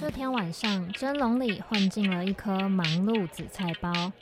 这天晚上，蒸笼里混进了一颗忙碌紫菜包。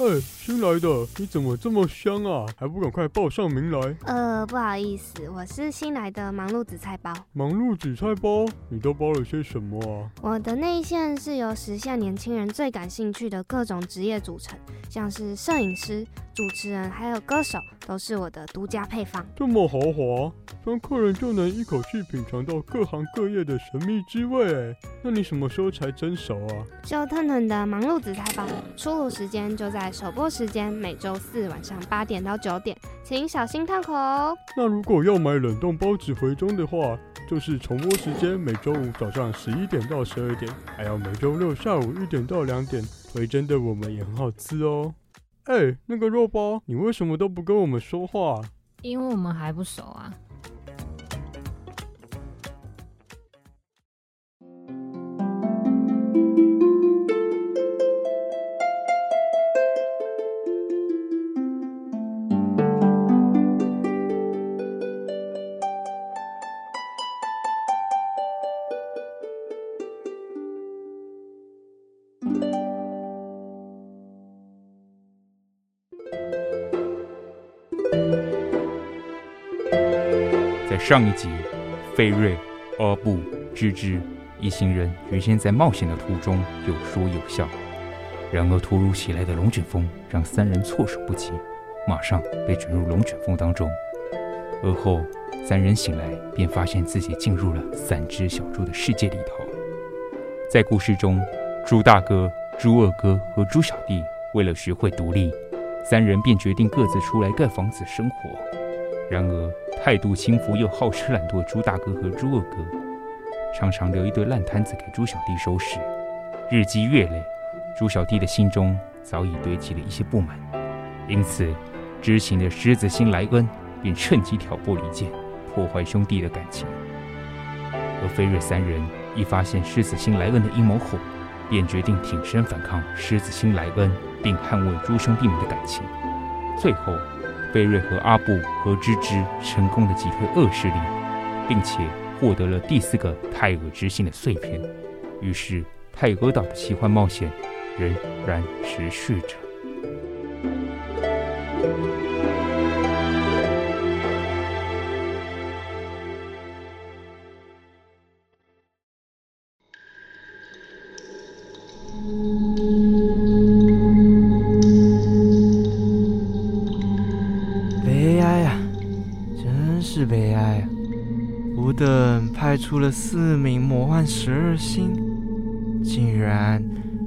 哎，新来的，你怎么这么香啊？还不赶快报上名来？呃，不好意思，我是新来的忙碌紫菜包。忙碌紫菜包，你都包了些什么啊？我的内馅是由时下年轻人最感兴趣的各种职业组成，像是摄影师、主持人还有歌手，都是我的独家配方。这么豪华，让客人就能一口气品尝到各行各业的神秘滋味。那你什么时候才蒸熟啊？就腾腾的忙碌紫菜包，出炉时间就在。首播时间每周四晚上八点到九点，请小心烫口哦。那如果要买冷冻包子回中的话，就是重播时间每周五早上十一点到十二点，还有每周六下午一点到两点。回蒸的我们也很好吃哦。哎，那个肉包，你为什么都不跟我们说话？因为我们还不熟啊。上一集，菲瑞、阿布、芝芝一行人原先在冒险的途中有说有笑，然而突如其来的龙卷风让三人措手不及，马上被卷入龙卷风当中。而后，三人醒来便发现自己进入了三只小猪的世界里头。在故事中，猪大哥、猪二哥和猪小弟为了学会独立，三人便决定各自出来盖房子生活。然而，态度轻浮又好吃懒惰的猪大哥和猪二哥，常常留一堆烂摊子给猪小弟收拾。日积月累，猪小弟的心中早已堆积了一些不满，因此，知情的狮子星莱恩便趁机挑拨离间，破坏兄弟的感情。而菲瑞三人一发现狮子星莱恩的阴谋后，便决定挺身反抗狮子星莱恩，并捍卫猪兄弟们的感情。最后。贝瑞和阿布和芝芝成功的击退恶势力，并且获得了第四个泰尔之心的碎片。于是，泰俄岛的奇幻冒险仍然持续着。派出了四名魔幻十二星，竟然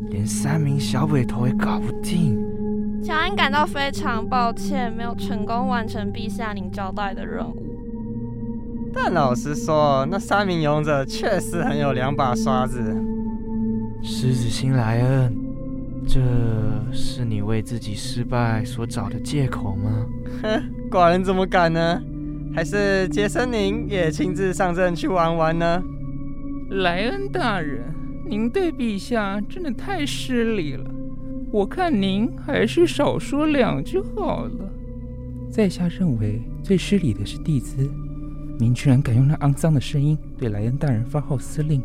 连三名小鬼头也搞不定。乔安感到非常抱歉，没有成功完成陛下您交代的任务。但老实说，那三名勇者确实很有两把刷子。狮子星莱恩，这是你为自己失败所找的借口吗？哼，寡人怎么敢呢？还是杰森您也亲自上阵去玩玩呢？莱恩大人，您对陛下真的太失礼了。我看您还是少说两句好了。在下认为最失礼的是蒂兹，您居然敢用那肮脏的声音对莱恩大人发号施令。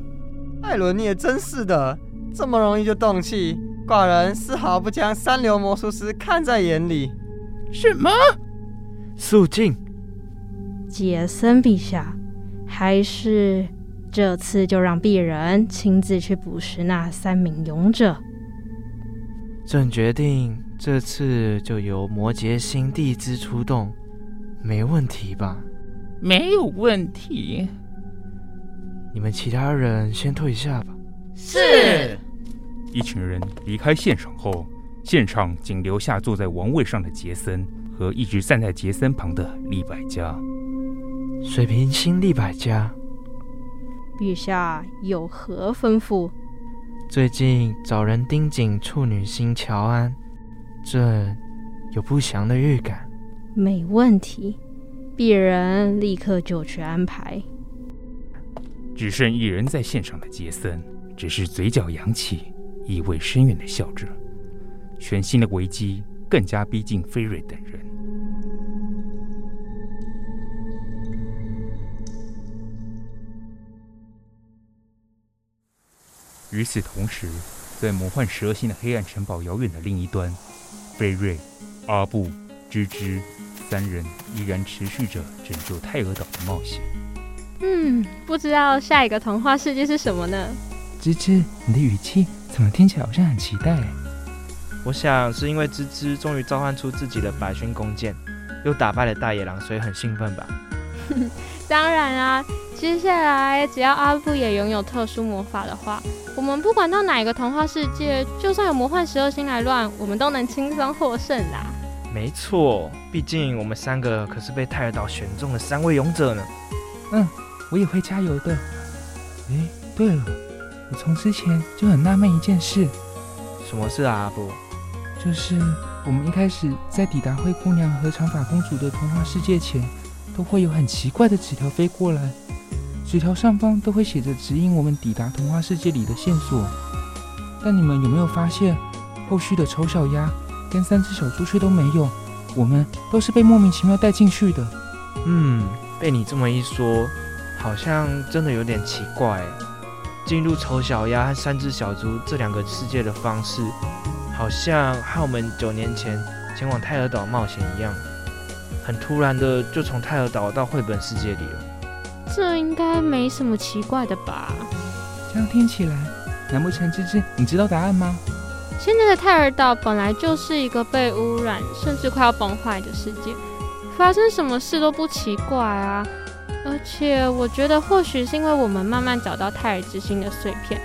艾伦，你也真是的，这么容易就动气，寡人丝毫不将三流魔术师看在眼里。什么？肃静。杰森陛下，还是这次就让鄙人亲自去捕食那三名勇者。朕决定这次就由摩羯星帝之出动，没问题吧？没有问题。你们其他人先退下吧。是。一群人离开现场后，现场仅留下坐在王位上的杰森和一直站在杰森旁的利百加。水平星利百家，陛下有何吩咐？最近找人盯紧处女星乔安，朕有不祥的预感。没问题，鄙人立刻就去安排。只剩一人在线上的杰森，只是嘴角扬起，意味深远的笑着。全新的危机更加逼近菲瑞等人。与此同时，在魔幻十二星的黑暗城堡遥远的另一端，菲瑞、阿布、芝芝三人依然持续着拯救泰俄岛的冒险。嗯，不知道下一个童话世界是什么呢？芝芝，你的语气怎么听起来好像很期待？我想是因为芝芝终于召唤出自己的百勋弓箭，又打败了大野狼，所以很兴奋吧？当然啊，接下来只要阿布也拥有特殊魔法的话，我们不管到哪一个童话世界，就算有魔幻十二星来乱，我们都能轻松获胜啦。没错，毕竟我们三个可是被泰尔岛选中的三位勇者呢。嗯。我也会加油的。哎，对了，我从之前就很纳闷一件事。什么事啊，阿布？就是我们一开始在抵达灰姑娘和长发公主的童话世界前，都会有很奇怪的纸条飞过来，纸条上方都会写着指引我们抵达童话世界里的线索。但你们有没有发现，后续的丑小鸭跟三只小猪却都没有？我们都是被莫名其妙带进去的。嗯，被你这么一说。好像真的有点奇怪，进入丑小鸭和三只小猪这两个世界的方式，好像和我们九年前前往泰尔岛冒险一样，很突然的就从泰尔岛到绘本世界里了。这应该没什么奇怪的吧？这样听起来，难不成芝芝你知道答案吗？现在的泰尔岛本来就是一个被污染甚至快要崩坏的世界，发生什么事都不奇怪啊。而且我觉得，或许是因为我们慢慢找到泰尔之心的碎片，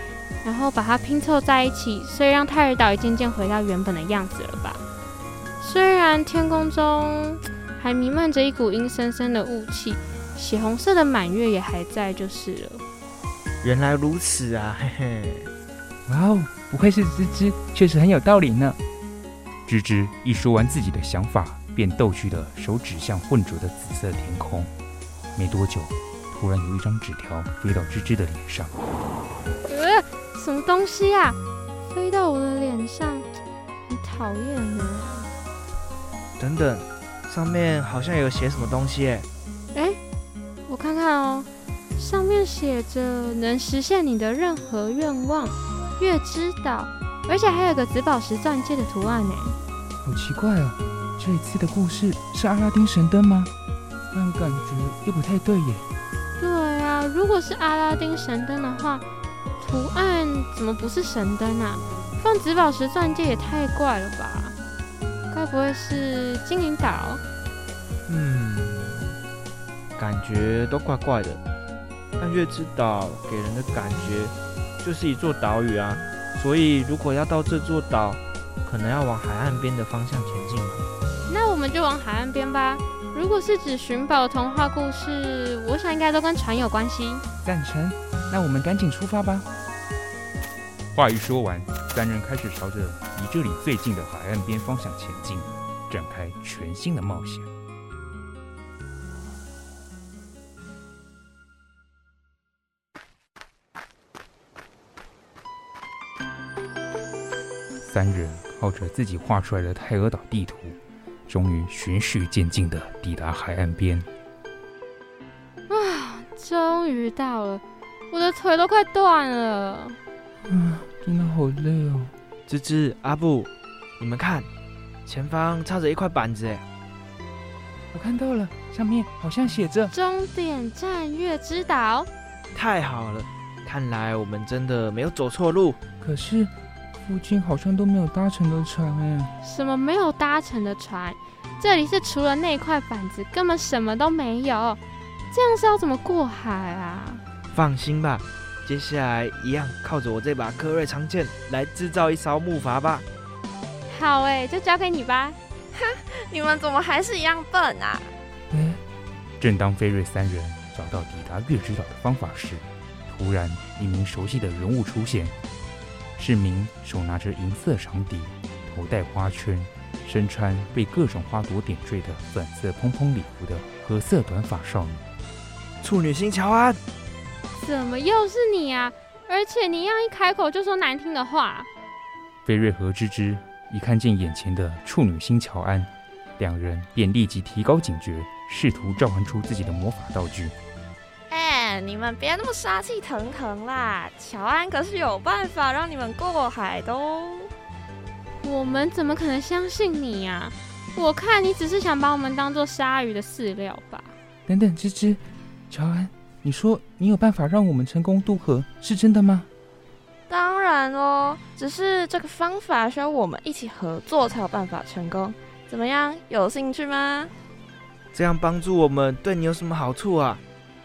然后把它拼凑在一起，所以让泰尔岛也渐渐回到原本的样子了吧。虽然天空中还弥漫着一股阴森森的雾气，血红色的满月也还在，就是了。原来如此啊，嘿嘿。哇哦，不愧是芝芝，确实很有道理呢。芝芝一说完自己的想法，便逗趣的手指向混浊的紫色天空。没多久，突然有一张纸条飞到芝芝的脸上。呃，什么东西啊？飞到我的脸上，你讨厌呢。等等，上面好像有写什么东西。看看哦，上面写着能实现你的任何愿望，月之岛，而且还有个紫宝石钻戒的图案呢。好奇怪啊，这一次的故事是阿拉丁神灯吗？但感觉又不太对耶。对啊，如果是阿拉丁神灯的话，图案怎么不是神灯啊？放紫宝石钻戒也太怪了吧？该不会是精灵岛？嗯，感觉都怪怪的。但月之岛给人的感觉就是一座岛屿啊，所以如果要到这座岛，可能要往海岸边的方向前进。那我们就往海岸边吧。如果是指寻宝童话故事，我想应该都跟船有关系。赞成，那我们赶紧出发吧。话一说完，三人开始朝着离这里最近的海岸边方向前进，展开全新的冒险。三人靠着自己画出来的泰俄岛地图。终于循序渐进地抵达海岸边。啊，终于到了，我的腿都快断了。嗯，真的好累哦。芝芝、阿布，你们看，前方插着一块板子。哎，我看到了，上面好像写着“终点站月之岛”。太好了，看来我们真的没有走错路。可是。附近好像都没有搭乘的船哎！什么没有搭乘的船？这里是除了那块板子，根本什么都没有。这样是要怎么过海啊？放心吧，接下来一样靠着我这把科瑞长剑来制造一艘木筏吧。好哎，就交给你吧。哼，你们怎么还是一样笨啊？嗯。正当菲瑞三人找到抵达月之岛的方法时，突然一名熟悉的人物出现，是名手拿着银色长笛、头戴花圈、身穿被各种花朵点缀的粉色蓬蓬礼服的褐色短发少女——处女星乔安。怎么又是你啊？而且你一样一开口就说难听的话。菲瑞和芝芝一看见眼前的处女星乔安，两人便立即提高警觉。试图召唤出自己的魔法道具。哎，你们别那么杀气腾腾啦！乔安可是有办法让你们过海的哦。我们怎么可能相信你呀？我看你只是想把我们当做鲨鱼的饲料吧。等等，芝芝，乔安，你说你有办法让我们成功渡河，是真的吗？当然哦，只是这个方法需要我们一起合作才有办法成功。怎么样，有兴趣吗？这样帮助我们对你有什么好处啊？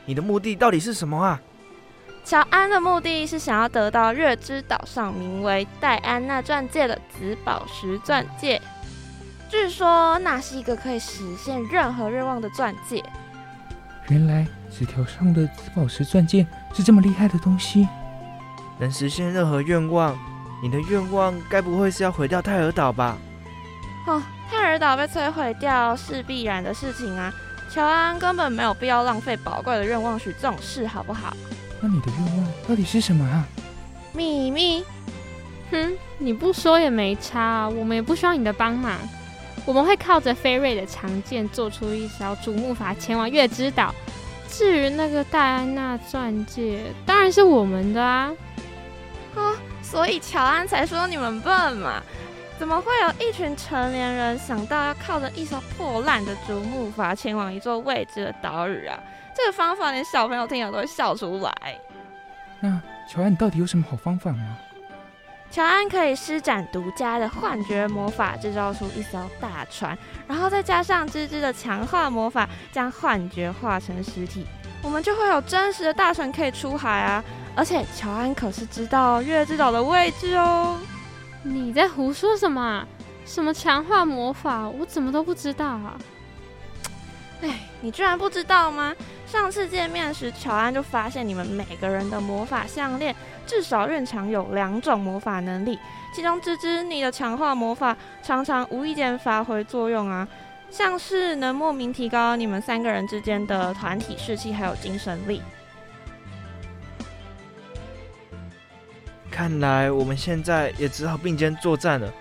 你的目的到底是什么啊？乔安的目的是想要得到月之岛上名为戴安娜钻戒的紫宝石钻戒，据说那是一个可以实现任何愿望的钻戒。原来纸条上的紫宝石钻戒是这么厉害的东西，能实现任何愿望。你的愿望该不会是要毁掉泰尔岛吧？哦。泰尔岛被摧毁掉是必然的事情啊！乔安根本没有必要浪费宝贵的愿望许这种事，好不好？那你的愿望到底是什么啊？秘密。哼，你不说也没差，我们也不需要你的帮忙。我们会靠着菲瑞的长剑做出一艘竹木筏前往月之岛。至于那个戴安娜钻戒，当然是我们的啊！啊，所以乔安才说你们笨嘛。怎么会有一群成年人想到要靠着一艘破烂的竹木筏前往一座未知的岛屿啊？这个方法连小朋友听了都会笑出来。那乔安，你到底有什么好方法吗？乔安可以施展独家的幻觉魔法，制造出一艘大船，然后再加上芝芝的强化魔法，将幻觉化成实体，我们就会有真实的大船可以出海啊！而且乔安可是知道月之岛的位置哦。你在胡说什么啊？什么强化魔法？我怎么都不知道啊！哎，你居然不知道吗？上次见面时，乔安就发现你们每个人的魔法项链至少蕴藏有两种魔法能力，其中芝芝你的强化魔法常常无意间发挥作用啊，像是能莫名提高你们三个人之间的团体士气还有精神力。看来我们现在也只好并肩作战了，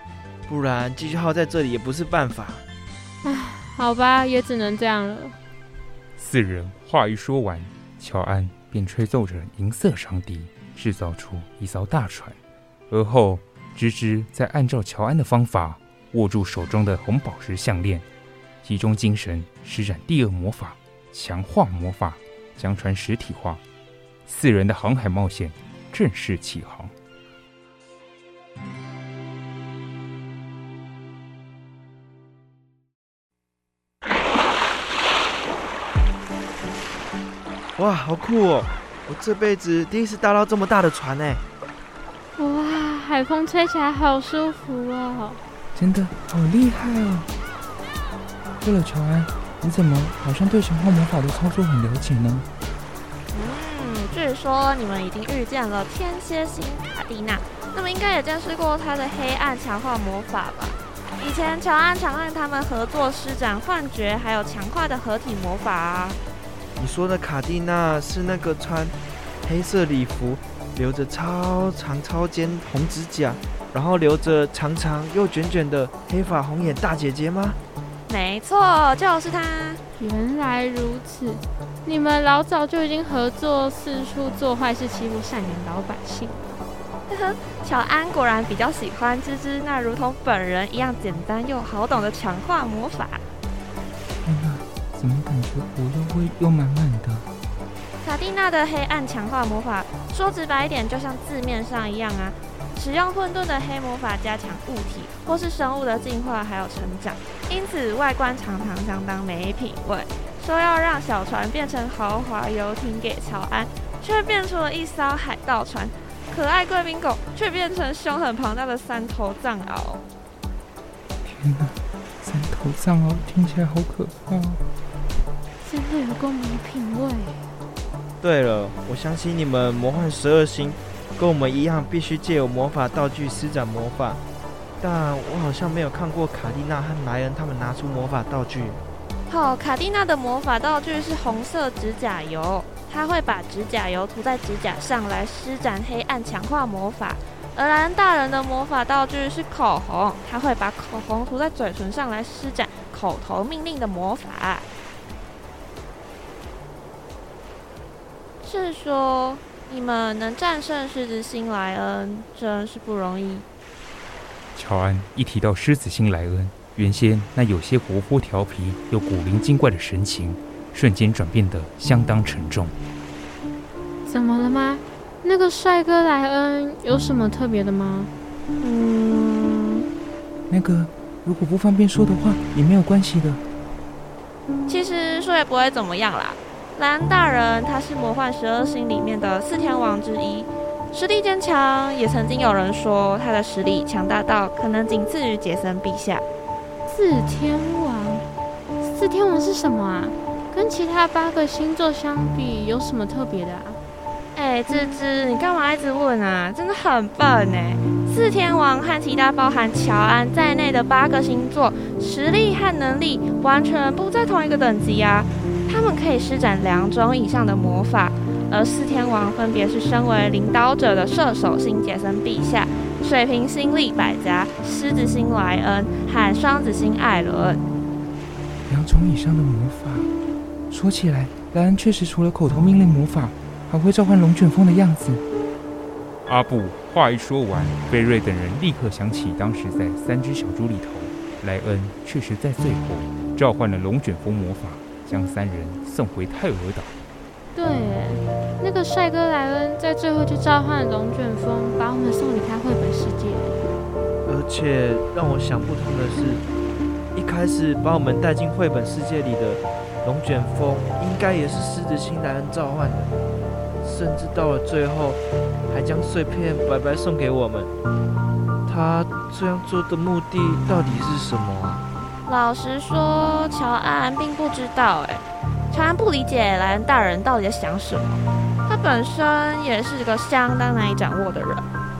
不然继续耗在这里也不是办法。唉，好吧，也只能这样了。四人话一说完，乔安便吹奏着银色长笛，制造出一艘大船。而后，芝芝再按照乔安的方法，握住手中的红宝石项链，集中精神，施展第二魔法——强化魔法，将船实体化。四人的航海冒险正式起航。哇，好酷哦！我这辈子第一次搭到这么大的船呢。哇，海风吹起来好舒服哦！真的好厉害哦！对了，乔安，你怎么好像对强化魔法的操作很了解呢？嗯，据说你们已经遇见了天蝎星卡蒂娜，那么应该也见识过她的黑暗强化魔法吧？以前乔安常和他们合作施展幻觉，还有强化的合体魔法啊。你说的卡蒂娜是那个穿黑色礼服、留着超长超尖红指甲，然后留着长长又卷卷的黑发红眼大姐姐吗？没错，就是她。原来如此，你们老早就已经合作，四处做坏事，欺负善良老百姓。呵呵，乔安果然比较喜欢芝芝那如同本人一样简单又好懂的强化魔法。怎么感觉火药味又满满的？卡蒂娜的黑暗强化魔法，说直白一点，就像字面上一样啊，使用混沌的黑魔法加强物体或是生物的进化还有成长，因此外观常常相当没品味。说要让小船变成豪华游艇给乔安，却变出了一艘海盗船，可爱贵宾狗却变成凶狠庞大的三头藏獒。天哪，三头藏獒听起来好可怕！真的有够没品味。对了，我相信你们魔幻十二星跟我们一样，必须借有魔法道具施展魔法。但我好像没有看过卡蒂娜和莱恩他们拿出魔法道具。好、哦，卡蒂娜的魔法道具是红色指甲油，她会把指甲油涂在指甲上来施展黑暗，强化魔法。而莱恩大人的魔法道具是口红，他会把口红涂在嘴唇上来施展口头命令的魔法。是说你们能战胜狮子星莱恩，真是不容易。乔安一提到狮子星莱恩，原先那有些活泼调皮又古灵精怪的神情，瞬间转变得相当沉重。怎么了吗？那个帅哥莱恩有什么特别的吗？嗯，那个如果不方便说的话，也没有关系的。其实说也不会怎么样啦。莱恩大人，他是魔幻十二星里面的四天王之一，实力坚强，也曾经有人说他的实力强大到可能仅次于杰森陛下。四天王，四天王是什么啊？跟其他八个星座相比，有什么特别的啊？哎，芝芝，你干嘛一直问啊？真的很笨哎！四天王和其他包含乔安在内的八个星座，实力和能力完全不在同一个等级啊。可以施展两种以上的魔法，而四天王分别是身为领导者的射手星杰森陛下、水瓶星利百加、狮子星莱恩和双子星艾伦。两种以上的魔法，说起来，莱恩确实除了口头命令魔法，还会召唤龙卷风的样子。阿布话一说完，贝瑞等人立刻想起当时在三只小猪里头，莱恩确实在最后召唤了龙卷风魔法。将三人送回泰尔岛。对，那个帅哥莱恩在最后就召唤龙卷风，把我们送离开绘本世界。而且让我想不通的是，一开始把我们带进绘本世界里的龙卷风，应该也是狮子星莱恩召唤的，甚至到了最后，还将碎片白白送给我们。他这样做的目的到底是什么啊？老实说，乔安并不知道。哎，乔安不理解莱恩大人到底在想什么。他本身也是个相当难以掌握的人。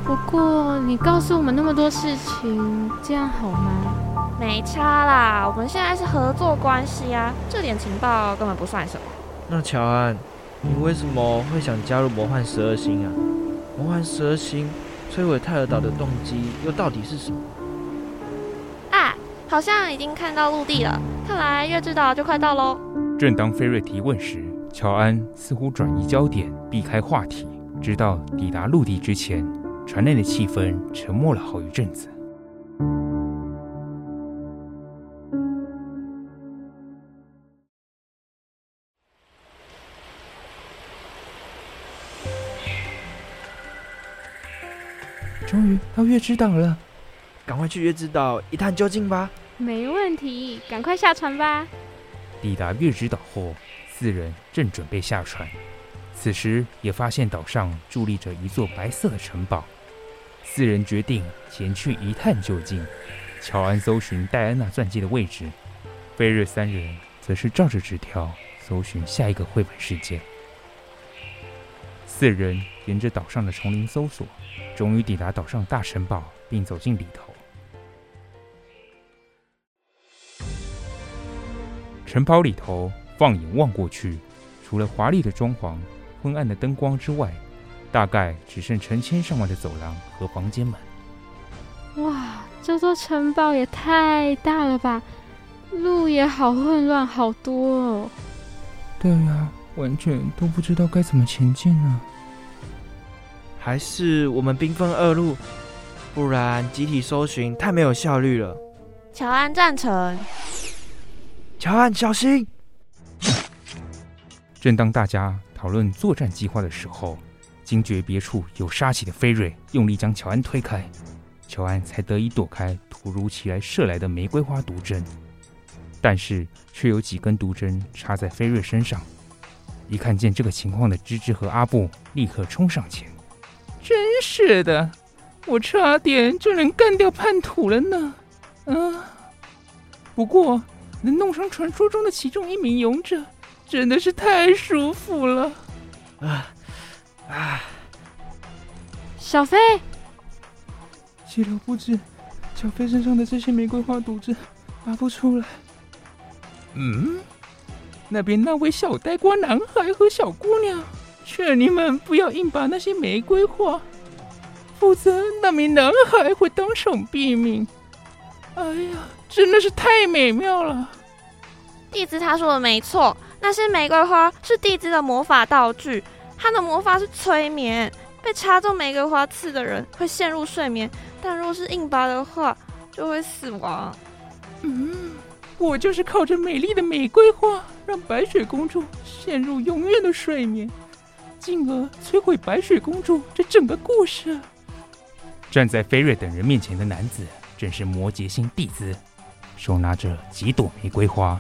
不过，你告诉我们那么多事情，这样好吗？没差啦，我们现在是合作关系啊，这点情报根本不算什么。那乔安，你为什么会想加入魔幻十二星啊？魔幻十二星摧毁泰尔岛的动机又到底是什么？好像已经看到陆地了，看来月之岛就快到喽。正当菲瑞提问时，乔安似乎转移焦点，避开话题，直到抵达陆地之前，船内的气氛沉默了好一阵子。终于到月之岛了。赶快去月之岛一探究竟吧！没问题，赶快下船吧。抵达月之岛后，四人正准备下船，此时也发现岛上伫立着一座白色的城堡。四人决定前去一探究竟。乔安搜寻戴安娜钻戒的位置，菲瑞三人则是照着纸条搜寻下一个绘本世界。四人沿着岛上的丛林搜索，终于抵达岛上大城堡，并走进里头。城堡里头，放眼望过去，除了华丽的装潢、昏暗的灯光之外，大概只剩成千上万的走廊和房间们。哇，这座城堡也太大了吧！路也好混乱，好多哦。对呀，完全都不知道该怎么前进呢。还是我们兵分二路，不然集体搜寻太没有效率了。乔安赞成。乔安，小心！正当大家讨论作战计划的时候，惊觉别处有杀气的菲瑞用力将乔安推开，乔安才得以躲开突如其来射来的玫瑰花毒针，但是却有几根毒针插在菲瑞身上。一看见这个情况的芝芝和阿布立刻冲上前。真是的，我差点就能干掉叛徒了呢。嗯、不过能弄上传说中的其中一名勇者，真的是太舒服了。啊啊！小飞，岂料不止，小飞身上的这些玫瑰花毒汁拔不出来。嗯，那边那位小呆瓜男孩和小姑娘。劝你们不要硬拔那些玫瑰花，否则那名男孩会当场毙命。哎呀，真的是太美妙了！弟子他说的没错，那些玫瑰花是弟子的魔法道具，他的魔法是催眠。被插中玫瑰花刺的人会陷入睡眠，但若是硬拔的话，就会死亡。嗯，我就是靠着美丽的玫瑰花，让白雪公主陷入永远的睡眠。进而摧毁白雪公主这整个故事。站在菲瑞等人面前的男子，正是摩羯星蒂兹，手拿着几朵玫瑰花，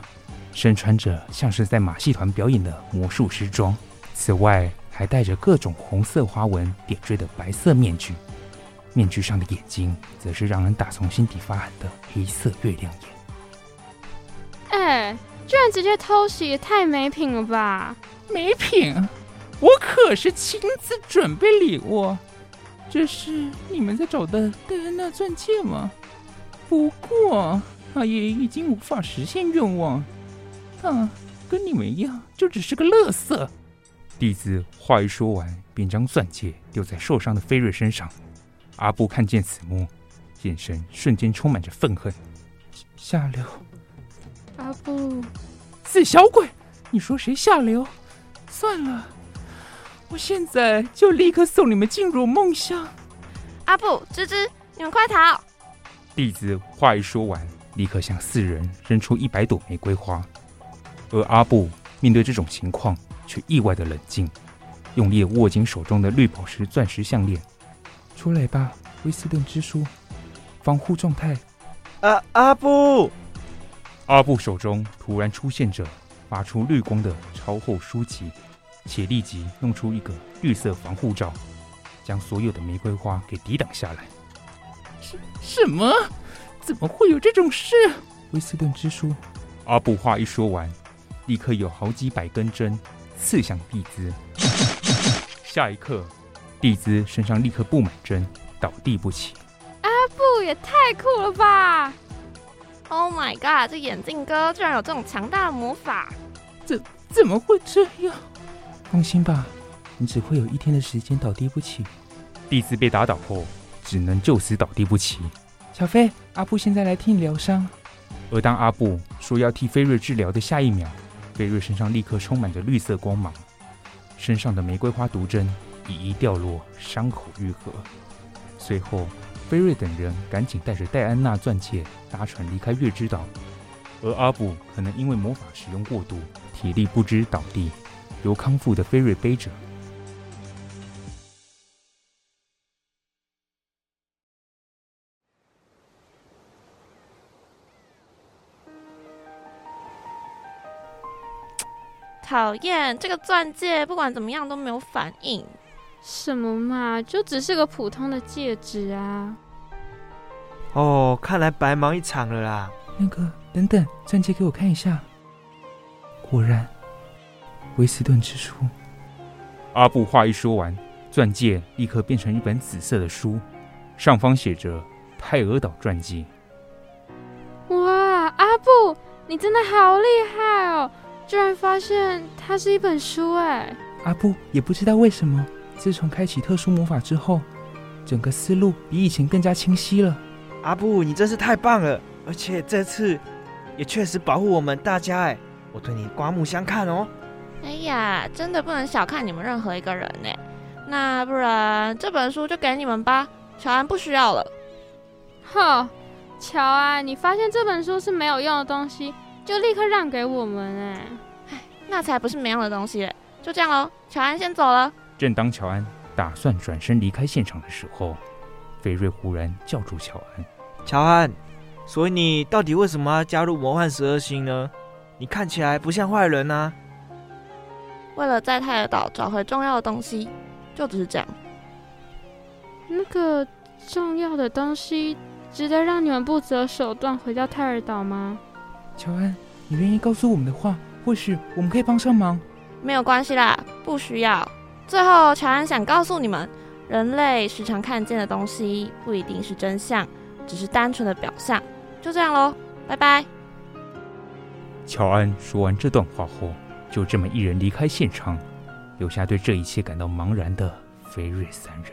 身穿着像是在马戏团表演的魔术师装，此外还戴着各种红色花纹点缀的白色面具，面具上的眼睛，则是让人打从心底发寒的黑色月亮眼。哎，居然直接偷袭，也太没品了吧！没品。我可是亲自准备礼物，这是你们在找的戴安娜钻戒吗？不过阿爷已经无法实现愿望，啊，跟你们一样，就只是个乐色。弟子话一说完，便将钻戒丢在受伤的菲瑞身上。阿布看见此幕，眼神瞬间充满着愤恨。下流！阿布，死小鬼！你说谁下流？算了。我现在就立刻送你们进入梦乡。阿布、芝芝，你们快逃！弟子话一说完，立刻向四人扔出一百朵玫瑰花。而阿布面对这种情况，却意外的冷静，用力握紧手中的绿宝石钻石项链。出来吧，威斯顿之书，防护状态。啊，阿布！阿布手中突然出现着发出绿光的超厚书籍。且立即弄出一个绿色防护罩，将所有的玫瑰花给抵挡下来。什什么？怎么会有这种事？威斯顿之书。阿布话一说完，立刻有好几百根针刺向蒂兹。下一刻，蒂兹身上立刻布满针，倒地不起。阿布也太酷了吧！Oh my god！这眼镜哥居然有这种强大的魔法！怎怎么会这样？放心吧，你只会有一天的时间倒地不起。蒂兹被打倒后，只能就此倒地不起。小飞，阿布现在来替你疗伤。而当阿布说要替菲瑞治疗的下一秒，菲瑞身上立刻充满着绿色光芒，身上的玫瑰花毒针一一掉落，伤口愈合。随后，菲瑞等人赶紧带着戴安娜钻戒搭船离开月之岛，而阿布可能因为魔法使用过度，体力不支倒地。由康复的菲瑞背着。讨厌，这个钻戒不管怎么样都没有反应。什么嘛，就只是个普通的戒指啊！哦，看来白忙一场了啦。那个，等等，钻戒给我看一下。果然。威斯顿之书。阿布话一说完，钻戒立刻变成一本紫色的书，上方写着《泰俄岛传记》。哇，阿布，你真的好厉害哦！居然发现它是一本书哎！阿布也不知道为什么，自从开启特殊魔法之后，整个思路比以前更加清晰了。阿布，你真是太棒了！而且这次也确实保护我们大家哎，我对你刮目相看哦。哎呀，真的不能小看你们任何一个人呢。那不然这本书就给你们吧，乔安不需要了。哼，乔安，你发现这本书是没有用的东西，就立刻让给我们哎。哎，那才不是没用的东西嘞。就这样喽，乔安先走了。正当乔安打算转身离开现场的时候，菲瑞忽然叫住乔安：“乔安，所以你到底为什么要加入魔幻十二星呢？你看起来不像坏人啊。”为了在泰尔岛找回重要的东西，就只是这样。那个重要的东西，值得让你们不择手段回到泰尔岛吗？乔安，你愿意告诉我们的话，或许我们可以帮上忙。没有关系啦，不需要。最后，乔安想告诉你们，人类时常看见的东西不一定是真相，只是单纯的表象。就这样喽，拜拜。乔安说完这段话后，就这么一人离开现场，留下对这一切感到茫然的菲瑞三人。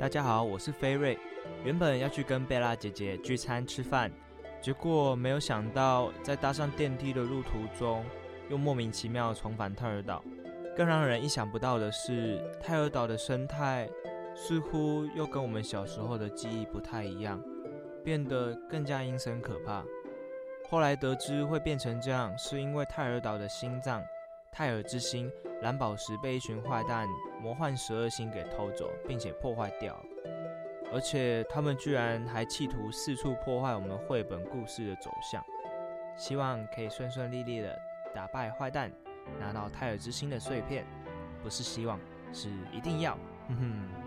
大家好，我是菲瑞。原本要去跟贝拉姐姐聚餐吃饭，结果没有想到，在搭上电梯的路途中，又莫名其妙重返泰尔岛。更让人意想不到的是，泰尔岛的生态似乎又跟我们小时候的记忆不太一样，变得更加阴森可怕。后来得知会变成这样，是因为泰尔岛的心脏。泰尔之心蓝宝石被一群坏蛋魔幻十二星给偷走，并且破坏掉，而且他们居然还企图四处破坏我们绘本故事的走向。希望可以顺顺利利的打败坏蛋，拿到泰尔之星的碎片。不是希望，是一定要。哼哼。